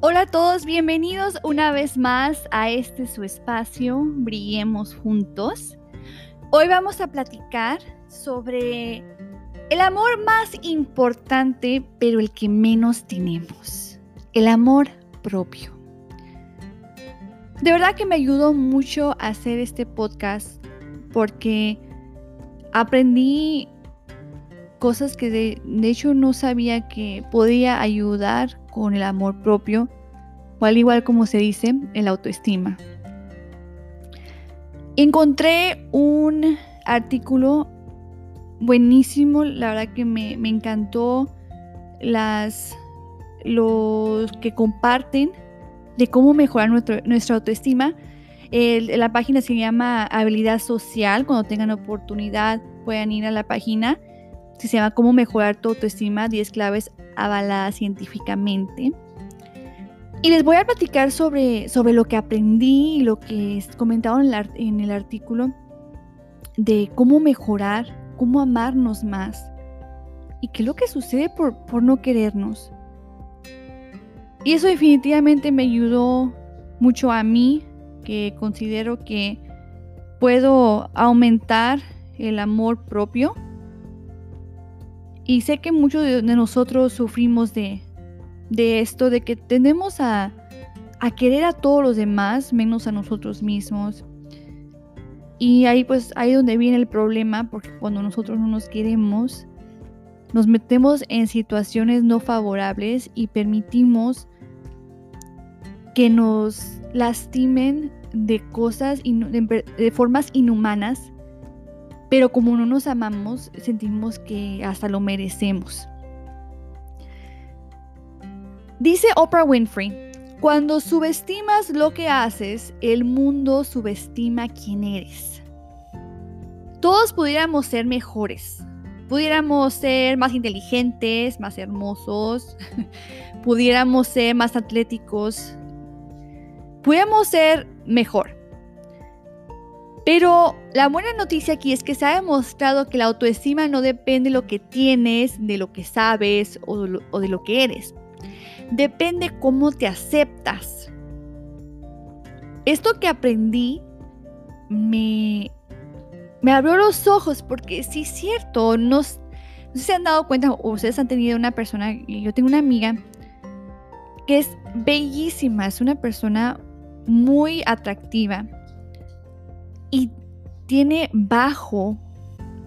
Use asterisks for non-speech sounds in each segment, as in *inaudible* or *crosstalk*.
Hola a todos, bienvenidos una vez más a este su espacio, Brillemos Juntos. Hoy vamos a platicar sobre el amor más importante, pero el que menos tenemos, el amor propio. De verdad que me ayudó mucho a hacer este podcast porque aprendí cosas que de, hecho no sabía que podía ayudar con el amor propio, o al igual como se dice, el autoestima. Encontré un artículo buenísimo, la verdad que me, encantó las los que comparten de cómo mejorar nuestra autoestima. la página se llama Habilidad Social. Cuando tengan oportunidad puedan ir a la página se llama Cómo mejorar tu autoestima, 10 claves avaladas científicamente. Y les voy a platicar sobre, sobre lo que aprendí y lo que comentado en el, en el artículo de cómo mejorar, cómo amarnos más y qué es lo que sucede por, por no querernos. Y eso definitivamente me ayudó mucho a mí, que considero que puedo aumentar el amor propio y sé que muchos de, nosotros sufrimos de, esto, de que tendemos a, a querer a todos los demás menos a nosotros mismos. Y ahí pues ahí donde viene el problema, porque cuando nosotros no nos queremos, nos metemos en situaciones no favorables y permitimos que nos lastimen de cosas, de formas inhumanas pero como no nos amamos, sentimos que hasta lo merecemos. Dice Oprah Winfrey, cuando subestimas lo que haces, el mundo subestima quién eres. Todos pudiéramos ser mejores, pudiéramos ser más inteligentes, más hermosos, *laughs* pudiéramos ser más atléticos, pudiéramos ser mejor. Pero la buena noticia aquí es que se ha demostrado que la autoestima no depende de lo que tienes, de lo que sabes o de lo, que eres. Depende cómo te aceptas. Esto que aprendí me, me abrió los ojos porque sí es cierto, no, se han dado cuenta o ustedes han tenido una persona, yo tengo una amiga que es bellísima, es una persona muy atractiva y tiene bajo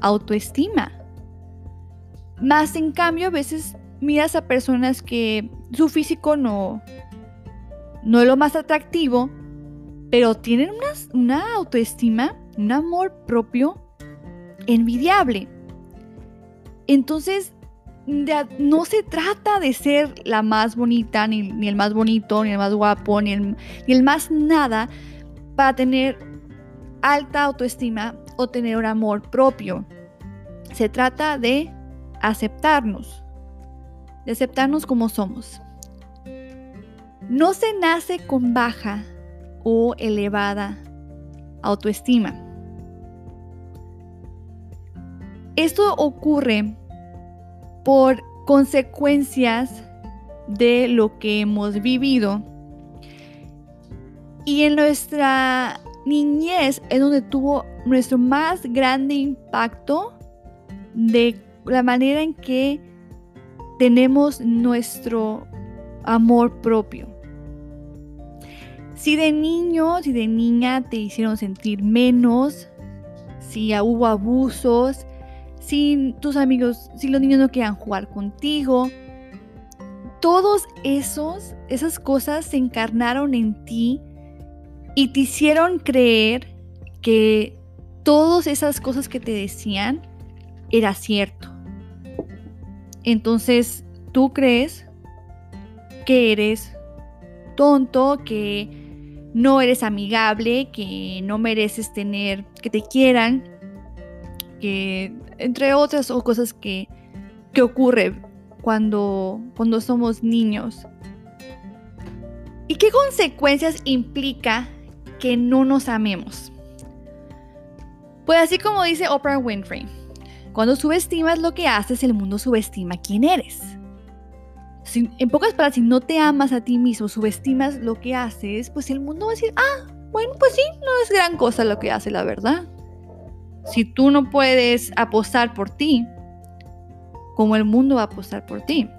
autoestima. Más en cambio, a veces miras a personas que su físico no, no es lo más atractivo, pero tienen una, una autoestima, un amor propio envidiable. Entonces, no se trata de ser la más bonita, ni, ni, el más bonito, ni el más guapo, ni el, ni el más nada, para tener alta autoestima o tener un amor propio. Se trata de aceptarnos, de aceptarnos como somos. No se nace con baja o elevada autoestima. Esto ocurre por consecuencias de lo que hemos vivido y en nuestra niñez es donde tuvo nuestro más grande impacto de la manera en que tenemos nuestro amor propio. Si de niño, si de niña te hicieron sentir menos, si hubo abusos, si tus amigos, si los niños no querían jugar contigo, todos esos, esas cosas se encarnaron en ti y te hicieron creer que todas esas cosas que te decían era cierto. Entonces, tú crees que eres tonto, que no eres amigable, que no mereces tener, que te quieran, que entre otras cosas que, que ocurre cuando, cuando somos niños. ¿Y qué consecuencias implica que no nos amemos. Pues así como dice Oprah Winfrey, cuando subestimas lo que haces, el mundo subestima quién eres. en pocas palabras, si no te amas a ti mismo, subestimas lo que haces, pues el mundo va a decir, ah, bueno, pues sí, no es gran cosa lo que hace, la verdad. Si tú no puedes apostar por ti, ¿cómo el mundo va a apostar por ti?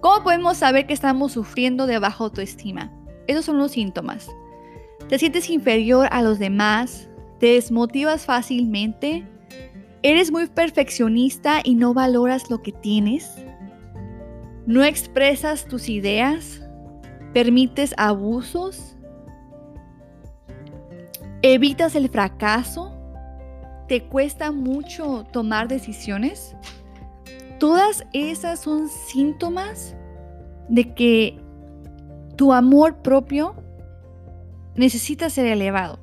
¿Cómo podemos saber que estamos sufriendo de baja autoestima? Esos son los síntomas. Te sientes inferior a los demás, te desmotivas fácilmente, eres muy perfeccionista y no valoras lo que tienes, no expresas tus ideas, permites abusos, evitas el fracaso, te cuesta mucho tomar decisiones. Todas esas son síntomas de que tu amor propio necesita ser elevado,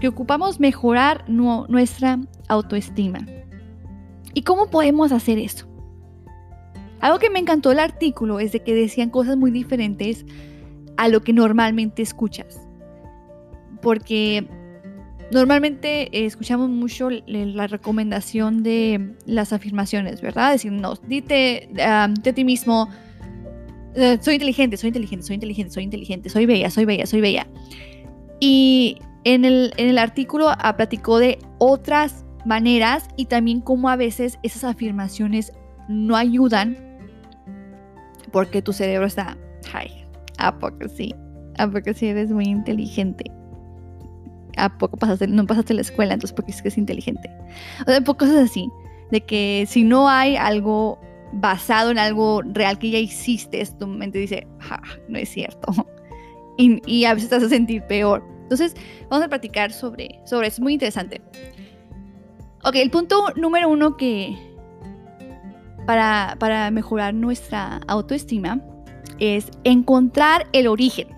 que ocupamos mejorar nuestra autoestima. ¿Y cómo podemos hacer eso? Algo que me encantó el artículo es de que decían cosas muy diferentes a lo que normalmente escuchas. Porque normalmente eh, escuchamos mucho la recomendación de las afirmaciones, ¿verdad? Decirnos, dite de ti mismo, soy inteligente, soy inteligente, soy inteligente, soy inteligente, soy bella, soy bella, soy bella. Y en el, en el artículo ah, platicó de otras maneras y también cómo a veces esas afirmaciones no ayudan porque tu cerebro está, ay, ¿a poco sí? ¿A poco sí eres muy inteligente? ¿A poco pasaste, no pasaste la escuela? Entonces, porque es que es inteligente. O sea, cosas así, de que si no hay algo basado en algo real que ya hiciste, tu mente dice, no es cierto. *laughs* Y, a veces te hace sentir peor. Entonces, vamos a platicar sobre, sobre eso. Es muy interesante. Ok, el punto número uno que, para, mejorar nuestra autoestima es encontrar el origen.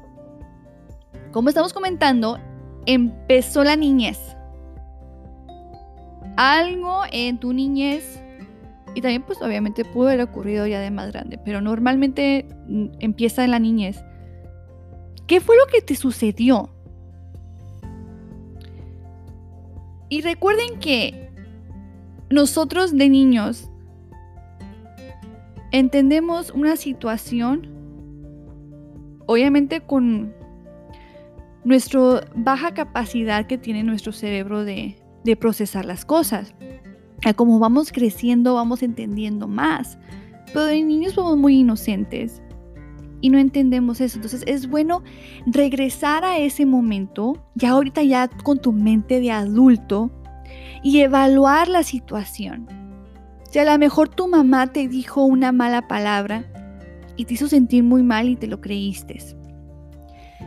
Como estamos comentando, empezó la niñez. Algo en tu niñez, y también pues obviamente pudo haber ocurrido ya de más grande, pero normalmente mm, empieza en la niñez. ¿Qué fue lo que te sucedió? Y recuerden que nosotros de niños entendemos una situación, obviamente con nuestra baja capacidad que tiene nuestro cerebro de, procesar las cosas. Como vamos creciendo, vamos entendiendo más. Pero de niños somos muy inocentes y no entendemos eso. Entonces es bueno regresar a ese momento, ya ahorita ya con tu mente de adulto, y evaluar la situación. Si a lo mejor tu mamá te dijo una mala palabra y te hizo sentir muy mal y te lo creíste.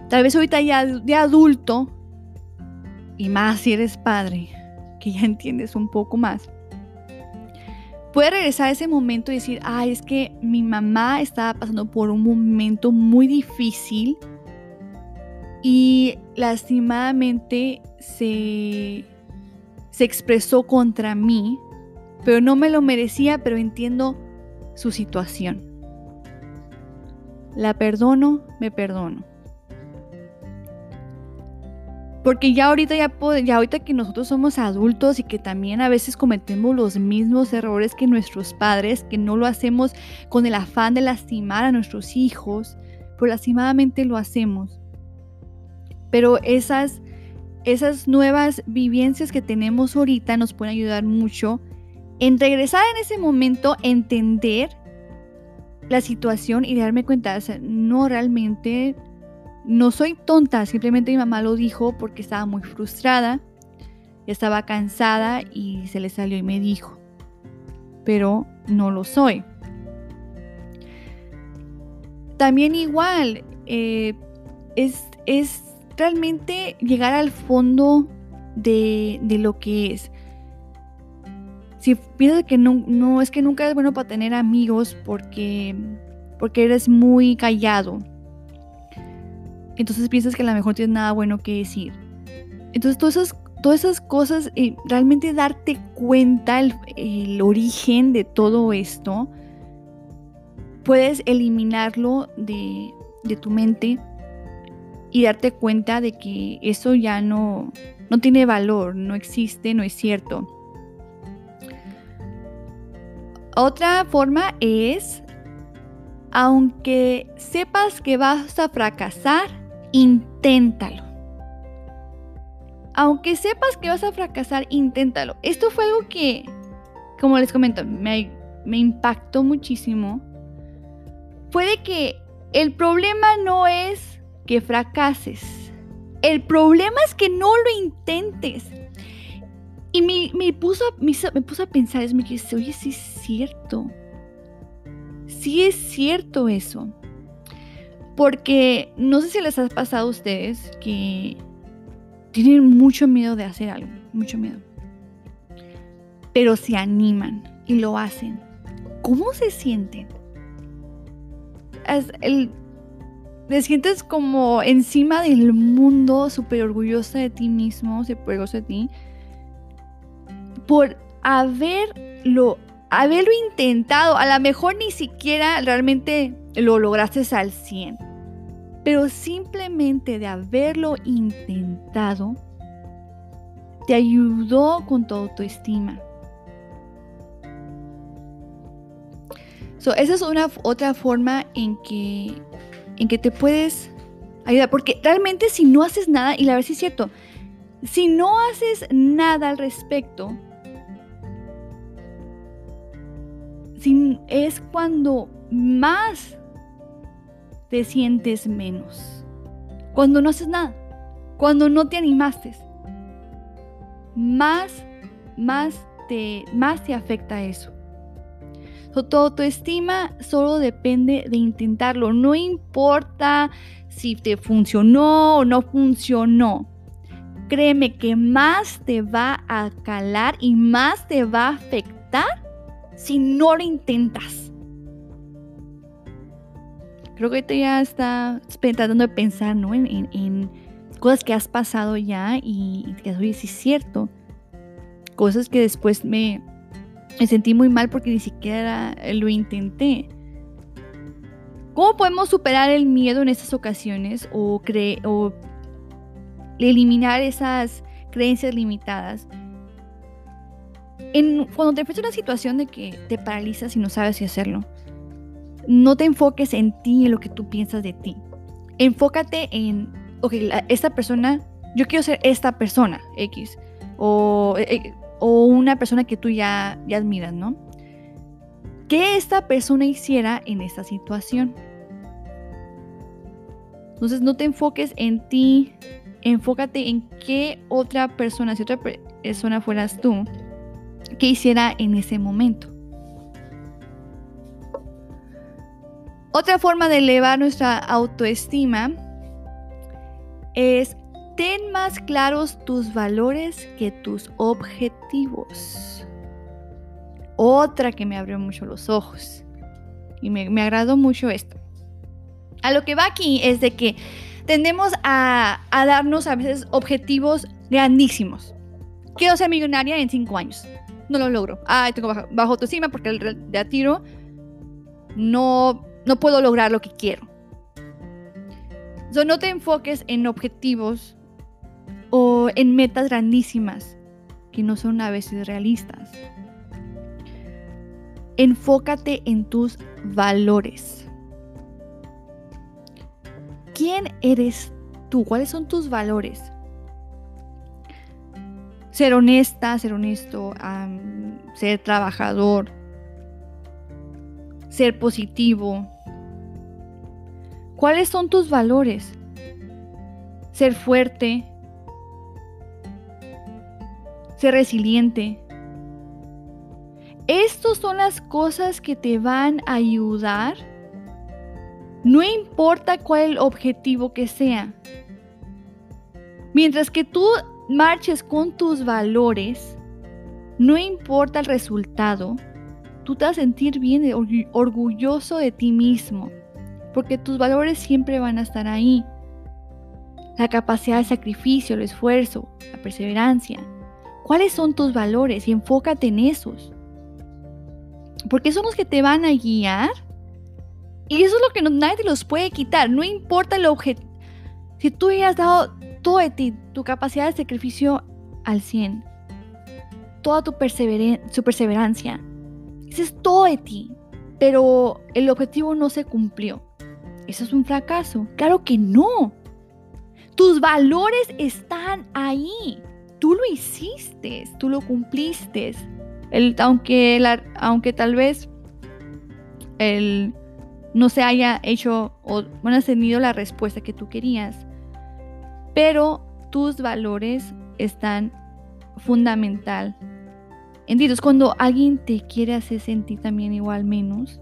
Tal vez ahorita ya de adulto, y más si eres padre, que ya entiendes un poco más, puedes regresar a ese momento y decir, ay, es que mi mamá estaba pasando por un momento muy difícil y lastimadamente se, se expresó contra mí pero no me lo merecía, pero entiendo su situación. La perdono, me perdono. Porque ya ahorita, ya, ya ahorita que nosotros somos adultos y que también a veces cometemos los mismos errores que nuestros padres, que no lo hacemos con el afán de lastimar a nuestros hijos, pero lastimadamente lo hacemos. Pero esas, esas nuevas vivencias que tenemos ahorita nos pueden ayudar mucho en regresar en ese momento, entender la situación y darme cuenta, no realmente, no soy tonta, simplemente mi mamá lo dijo porque estaba muy frustrada, estaba cansada y se le salió y me dijo, pero no lo soy. También igual, eh, es, es, realmente llegar al fondo de, de lo que es si piensas que no, es que nunca es bueno para tener amigos porque, porque eres muy callado, entonces piensas que a lo mejor tienes nada bueno que decir. Entonces todas esas, todas esas cosas, eh, realmente darte cuenta el, el origen de todo esto, puedes eliminarlo de, de tu mente y darte cuenta de que eso ya no, no tiene valor, no existe, no es cierto. Otra forma es aunque sepas que vas a fracasar, inténtalo. Aunque sepas que vas a fracasar, inténtalo. Esto fue algo que, como les comento, me, impactó muchísimo. Fue de que el problema no es que fracases. El problema es que no lo intentes. Y me, puso, me, puso a pensar, es me dije, oye, sí es cierto. Sí es cierto eso. Porque no sé si les ha pasado a ustedes que tienen mucho miedo de hacer algo, mucho miedo. Pero se animan y lo hacen. ¿Cómo se sienten? el, te sientes como encima del mundo, súper orgullosa de ti mismo, súper orgullosa de ti, por haberlo, haberlo intentado. A lo mejor ni siquiera realmente lo lograste al 100, pero simplemente de haberlo intentado, te ayudó con tu autoestima. esa es una otra forma en que, en que te puedes ayudar. Porque realmente si no haces nada, y la verdad es cierto, si no haces nada al respecto, es cuando más te sientes menos. Cuando no haces nada. Cuando no te animaste. Más, más te, más te afecta eso. Tu autoestima solo depende de intentarlo. No importa si te funcionó o no funcionó. Créeme que más te va a calar y más te va a afectar si no lo intentas. Creo que ahorita ya está tratando de pensar ¿no? en, cosas que has pasado ya y, que oye, sí es cierto. Cosas que después me, sentí muy mal porque ni siquiera lo intenté. ¿Cómo podemos superar el miedo en estas ocasiones o, o eliminar esas creencias limitadas? En, cuando te enfrentas a una situación de que te paralizas y no sabes si hacerlo, no te enfoques en ti en lo que tú piensas de ti. Enfócate en, ok, esta persona, yo quiero ser esta persona, X. O eh, eh, o una persona que tú ya, ya admiras, ¿no? ¿Qué esta persona hiciera en esta situación? Entonces no te enfoques en ti, enfócate en qué otra persona, si otra persona fueras tú, qué hiciera en ese momento. Otra forma de elevar nuestra autoestima es ten más claros tus valores que tus objetivos. Otra que me abrió mucho los ojos. Y me, agradó mucho esto. A lo que va aquí es de que tendemos a, darnos a veces objetivos grandísimos. Quiero ser millonaria en cinco años. No lo logro. Ay, tengo bajo, bajo autoestima porque el de a tiro no, no puedo lograr lo que quiero. no te enfoques en objetivos o en metas grandísimas que no son a veces realistas. Enfócate en tus valores. ¿Quién eres tú? ¿Cuáles son tus valores? Ser honesta, ser honesto, ser trabajador, ser positivo. ¿Cuáles son tus valores? Ser fuerte, ser resiliente. Estas son las cosas que te van a ayudar. No importa cuál el objetivo que sea. Mientras que tú marches con tus valores, no importa el resultado, tú te vas a sentir bien, orgulloso de ti mismo, porque tus valores siempre van a estar ahí. La capacidad de sacrificio, el esfuerzo, la perseverancia. ¿Cuáles son tus valores? Y enfócate en esos. Porque son los que te van a guiar. Y eso es lo que nadie te los puede quitar. No importa el objetivo. Si tú has dado todo de ti, tu capacidad de sacrificio al 100, toda tu, perseverancia, ese es todo de ti. pero el objetivo no se cumplió. ¿Eso es un fracaso? Claro que no. Tus valores están ahí. Tú lo hiciste, tú lo cumpliste. Aunque, aunque tal vez el, no se haya hecho o no has tenido la respuesta que tú querías, pero tus valores están fundamental. Entonces, cuando alguien te quiere hacer sentir también igual menos,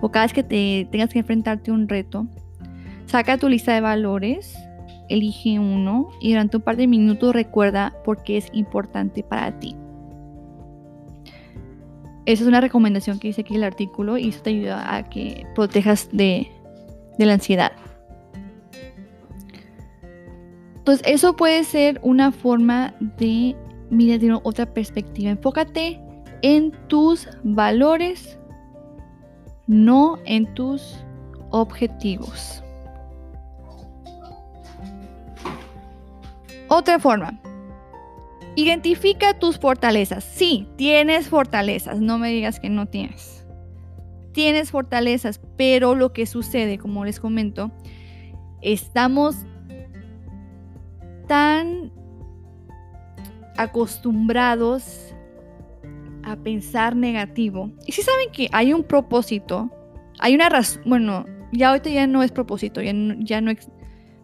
o cada vez que te tengas que enfrentarte a un reto, saca tu lista de valores elige uno y durante un par de minutos recuerda por qué es importante para ti. Esa es una recomendación que dice aquí el artículo y eso te ayuda a que protejas de, la ansiedad. Entonces, eso puede ser una forma de mirar de otra perspectiva. Enfócate en tus valores, no en tus objetivos. Otra forma. Identifica tus fortalezas. Sí, tienes fortalezas. No me digas que no tienes. Tienes fortalezas, pero lo que sucede, como les comento, estamos tan acostumbrados a pensar negativo. Y si saben que hay un propósito, hay una razón, bueno, ya ahorita ya no es propósito, ya ya no,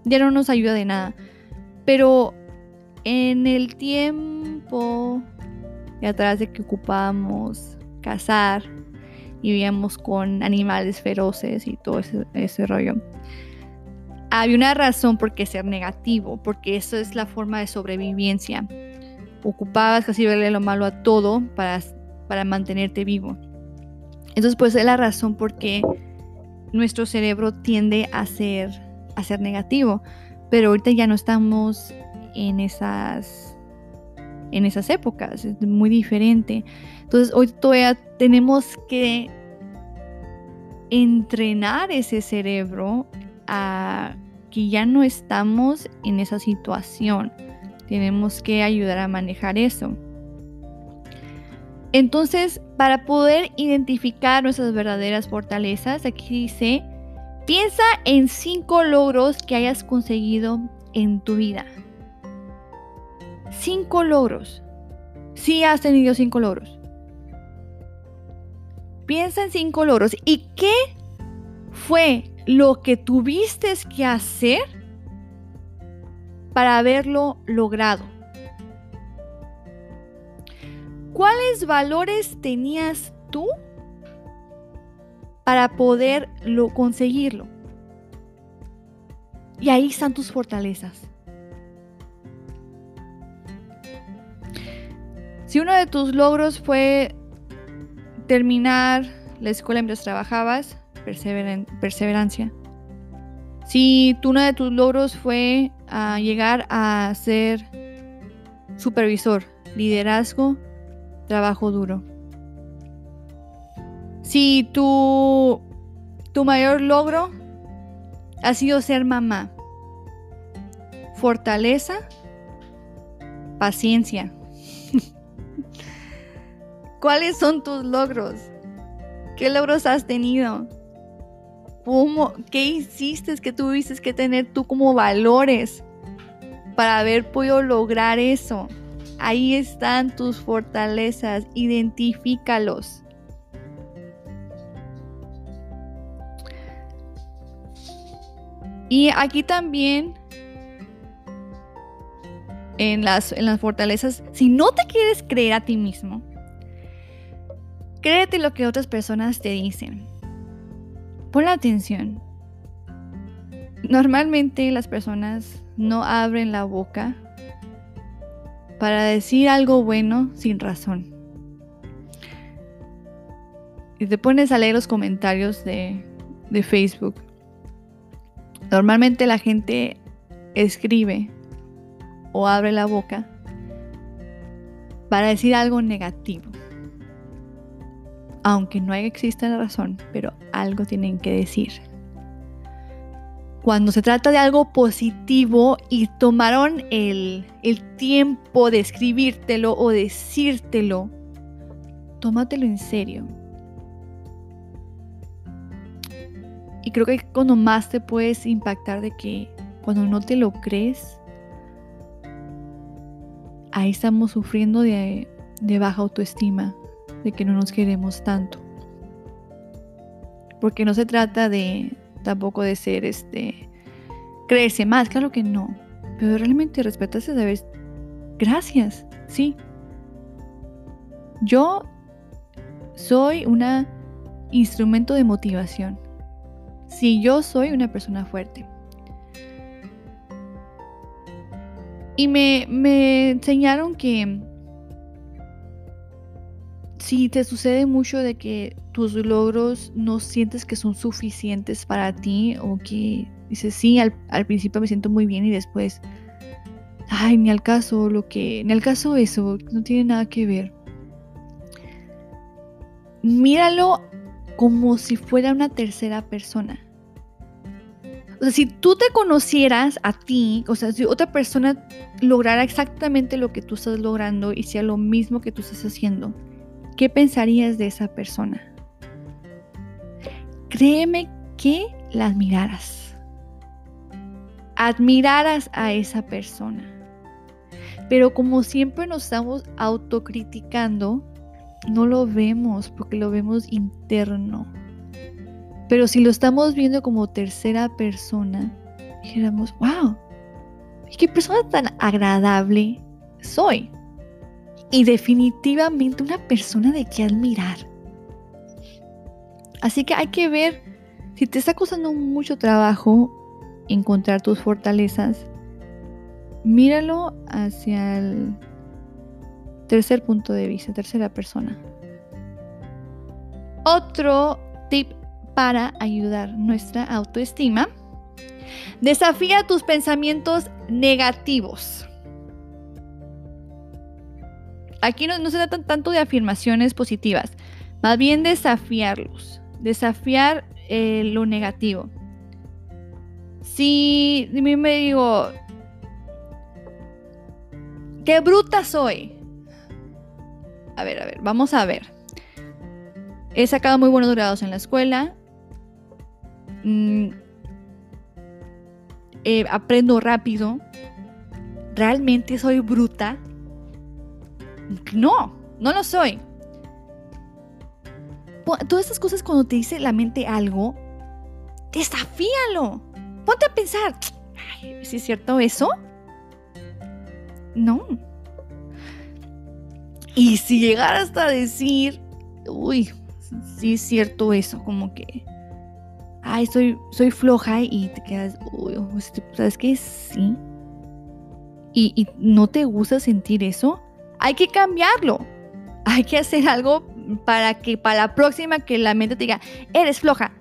ya no nos ayuda de nada. Pero en el tiempo de atrás de que ocupábamos cazar y vivíamos con animales feroces y todo ese, rollo, había una razón por qué ser negativo, porque eso es la forma de sobrevivencia. Ocupabas casi verle lo malo a todo para, para mantenerte vivo. Entonces, pues es la razón por qué nuestro cerebro tiende a ser, a ser negativo pero ahorita ya no estamos en esas en esas épocas, es muy diferente. Entonces, hoy todavía tenemos que entrenar ese cerebro a que ya no estamos en esa situación. Tenemos que ayudar a manejar eso. Entonces, para poder identificar nuestras verdaderas fortalezas, aquí dice Piensa en cinco logros que hayas conseguido en tu vida. Cinco logros. Sí has tenido cinco logros. Piensa en cinco logros. ¿Y qué fue lo que tuviste que hacer para haberlo logrado? ¿Cuáles valores tenías tú para poderlo conseguirlo. Y ahí están tus fortalezas. Si uno de tus logros fue terminar la escuela mientras trabajabas, perseverancia. Si uno de tus logros fue ah, llegar a ser supervisor, liderazgo, trabajo duro. Si tu, tu mayor logro ha sido ser mamá, fortaleza, paciencia. *laughs* ¿Cuáles son tus logros? ¿Qué logros has tenido? ¿Cómo, ¿Qué hiciste que tuviste que tener tú como valores para haber podido lograr eso? Ahí están tus fortalezas, identifícalos. Y aquí también en las, en las fortalezas, si no te quieres creer a ti mismo, créete lo que otras personas te dicen. Pon atención. Normalmente las personas no abren la boca para decir algo bueno sin razón. Y te pones a leer los comentarios de, de Facebook Normalmente la gente escribe o abre la boca para decir algo negativo. Aunque no exista la razón, pero algo tienen que decir. Cuando se trata de algo positivo y tomaron el, tiempo de escribírtelo o decírtelo, tómatelo en serio. Y creo que cuando más te puedes impactar de que cuando no te lo crees, ahí estamos sufriendo de baja autoestima, de que no nos queremos tanto. Porque no se trata de tampoco de ser este creerse más, claro que no. Pero realmente respetarse vez. Gracias, sí. Yo soy una instrumento de motivación. Si yo soy una persona fuerte. Y me, me enseñaron que si te sucede mucho de que tus logros no sientes que son suficientes para ti o que dices, sí, al, al, principio me siento muy bien y después, ay, ni al caso, lo que, ni al caso eso, no tiene nada que ver. Míralo como si fuera una tercera persona. O sea, si tú te conocieras a ti, o sea, si otra persona lograra exactamente lo que tú estás logrando y sea lo mismo que tú estás haciendo, ¿qué pensarías de esa persona? Créeme que la admiraras. Admiraras a esa persona. Pero como siempre nos estamos autocriticando, no lo vemos porque lo vemos interno. Pero si lo estamos viendo como tercera persona, dijéramos, wow, qué persona tan agradable soy. Y definitivamente una persona de que admirar. Así que hay que ver si te está costando mucho trabajo encontrar tus fortalezas. Míralo hacia el tercer punto de vista, tercera persona. Otro tip para ayudar nuestra autoestima. Desafía tus pensamientos negativos. Aquí no, se trata tanto de afirmaciones positivas, más bien desafiarlos, desafiar eh, lo negativo. Si me digo, qué bruta soy. A ver, a ver, vamos a ver. He sacado muy buenos grados en la escuela, Mm, eh, aprendo rápido, realmente soy bruta. No, no lo soy. Todas estas cosas cuando te dice la mente algo, desafíalo. Ponte a pensar, ¿si es cierto eso? No. Y si llegaras hasta decir, uy, sí es cierto eso, como que ay, soy, soy floja y te quedas, ¿sabes qué? Sí. Y, no te gusta sentir eso, hay que cambiarlo. Hay que hacer algo para que para la próxima que la mente te diga, eres floja.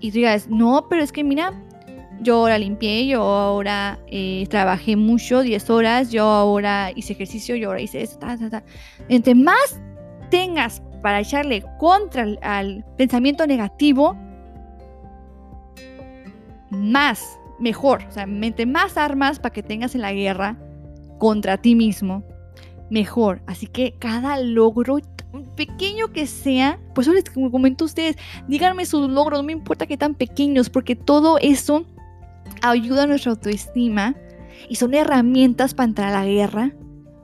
Y tú digas, no, pero es que mira, yo ahora limpié, yo ahora eh, trabajé mucho, 10 horas, yo ahora hice ejercicio, yo ahora hice eso, ta. Entre más tengas para echarle contra al pensamiento negativo, más, mejor, o sea, mente más armas para que tengas en la guerra contra ti mismo, mejor. Así que cada logro, pequeño que sea, pues eso les comento a ustedes, díganme sus logros, no me importa que tan pequeños, porque todo eso ayuda a nuestra autoestima y son herramientas para entrar a la guerra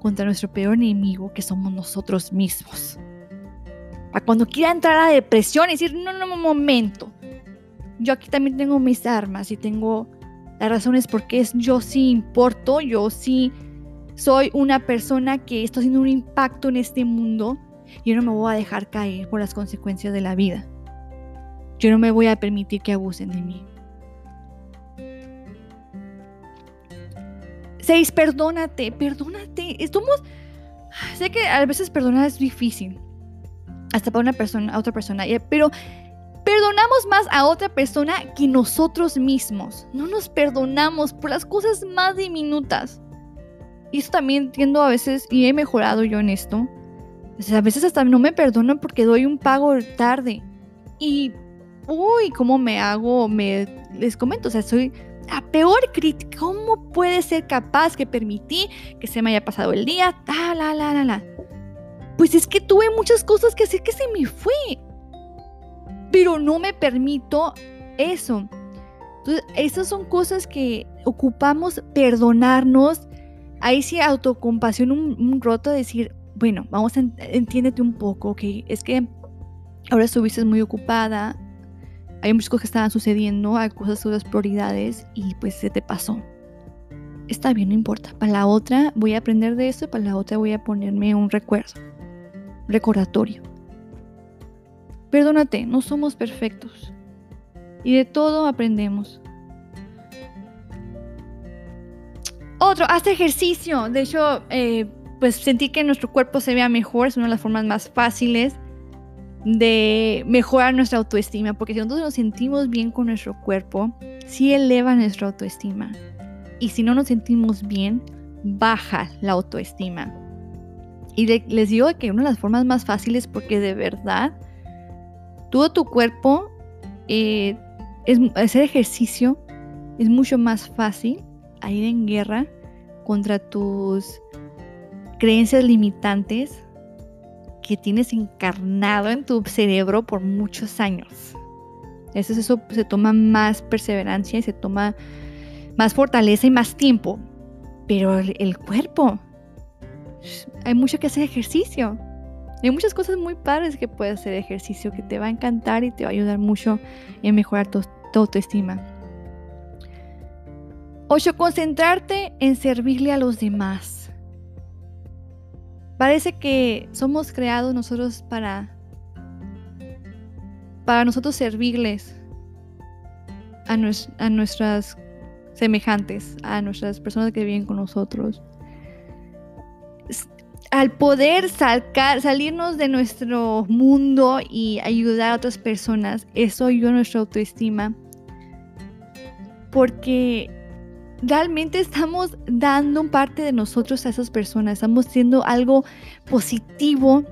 contra nuestro peor enemigo, que somos nosotros mismos. Para cuando quiera entrar a la depresión y decir, no, no, momento, yo aquí también tengo mis armas y tengo las razones por qué yo sí importo, yo sí soy una persona que está haciendo un impacto en este mundo. Yo no me voy a dejar caer por las consecuencias de la vida. Yo no me voy a permitir que abusen de mí. Seis, perdónate, perdónate. Estamos. Sé que a veces perdonar es difícil. Hasta para una persona, a otra persona. Pero Perdonamos más a otra persona que nosotros mismos. No nos perdonamos por las cosas más diminutas. Y eso también entiendo a veces, y he mejorado yo en esto. a veces hasta no me perdono porque doy un pago tarde. Y, uy, ¿cómo me hago? Me, les comento, o sea, soy la peor crítica. ¿Cómo puede ser capaz que permití que se me haya pasado el día? la, la, la, la. Pues es que tuve muchas cosas que hacer que se me fue pero no me permito eso. Entonces, esas son cosas que ocupamos perdonarnos. Ahí sí autocompasión, un, roto, decir, bueno, vamos a entiéndete un poco, que es que ahora estuviste muy ocupada, hay muchas cosas que estaban sucediendo, hay cosas, las prioridades y pues se te pasó. Está bien, no importa. Para la otra voy a aprender de esto y para la otra voy a ponerme un recuerdo, recordatorio. Perdónate, no somos perfectos. Y de todo aprendemos. Otro, haz ejercicio. De hecho, eh, pues sentir que nuestro cuerpo se vea mejor es una de las formas más fáciles de mejorar nuestra autoestima, porque si nosotros nos sentimos bien con nuestro cuerpo, sí eleva nuestra autoestima. Y si no nos sentimos bien, baja la autoestima. Y les digo que una de las formas más fáciles, porque de verdad, todo tu cuerpo, eh, es, hacer ejercicio es mucho más fácil a ir en guerra contra tus creencias limitantes que tienes encarnado en tu cerebro por muchos años. Eso, eso se toma más perseverancia y se toma más fortaleza y más tiempo. Pero el, cuerpo, hay mucho que hacer ejercicio. Hay muchas cosas muy padres que puedes hacer ejercicio que te va a encantar y te va a ayudar mucho en mejorar tu, tu autoestima. 8. Concentrarte en servirle a los demás. Parece que somos creados nosotros para para nosotros servirles a, a nuestras semejantes, a nuestras personas que viven con nosotros. Al poder salirnos de nuestro mundo y ayudar a otras personas, eso ayuda a nuestra autoestima. Porque realmente estamos dando parte de nosotros a esas personas, estamos haciendo algo positivo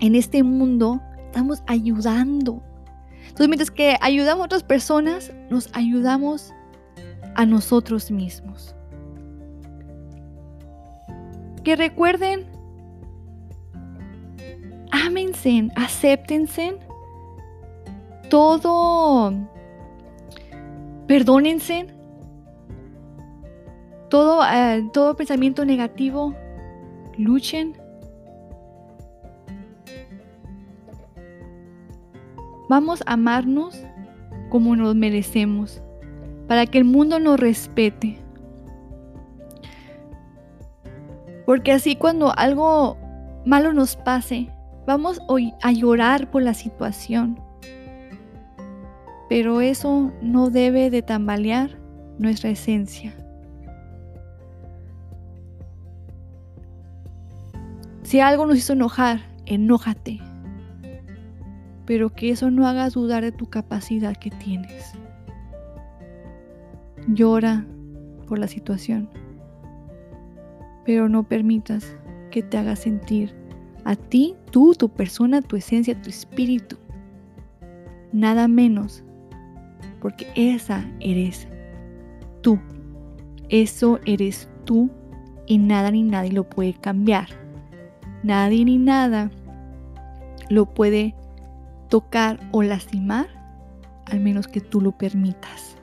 en este mundo, estamos ayudando. Entonces, mientras que ayudamos a otras personas, nos ayudamos a nosotros mismos. Que recuerden, ámense, acéptense, todo, perdónense todo, eh, todo pensamiento negativo, luchen. Vamos a amarnos como nos merecemos, para que el mundo nos respete. Porque así cuando algo malo nos pase, vamos a llorar por la situación. Pero eso no debe de tambalear nuestra esencia. Si algo nos hizo enojar, enójate. Pero que eso no haga dudar de tu capacidad que tienes. Llora por la situación. Pero no permitas que te haga sentir a ti, tú, tu persona, tu esencia, tu espíritu. Nada menos. Porque esa eres tú. Eso eres tú y nada ni nadie lo puede cambiar. Nadie ni nada lo puede tocar o lastimar, al menos que tú lo permitas.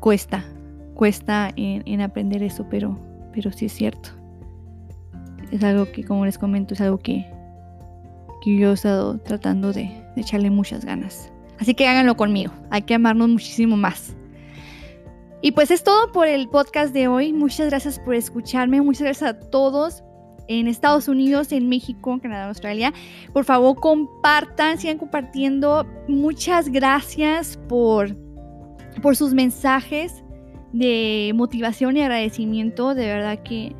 Cuesta, cuesta en, aprender eso, pero, pero sí es cierto. Es algo que, como les comento, es algo que, que yo he estado tratando de, de echarle muchas ganas. Así que háganlo conmigo, hay que amarnos muchísimo más. Y pues es todo por el podcast de hoy. Muchas gracias por escucharme. Muchas gracias a todos en Estados Unidos, en México, Canadá, Australia. Por favor, compartan, sigan compartiendo. Muchas gracias por, por sus mensajes de motivación y agradecimiento. De verdad que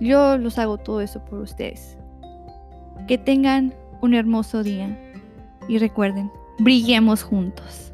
yo los hago todo eso por ustedes. Que tengan un hermoso día y recuerden, brillemos juntos.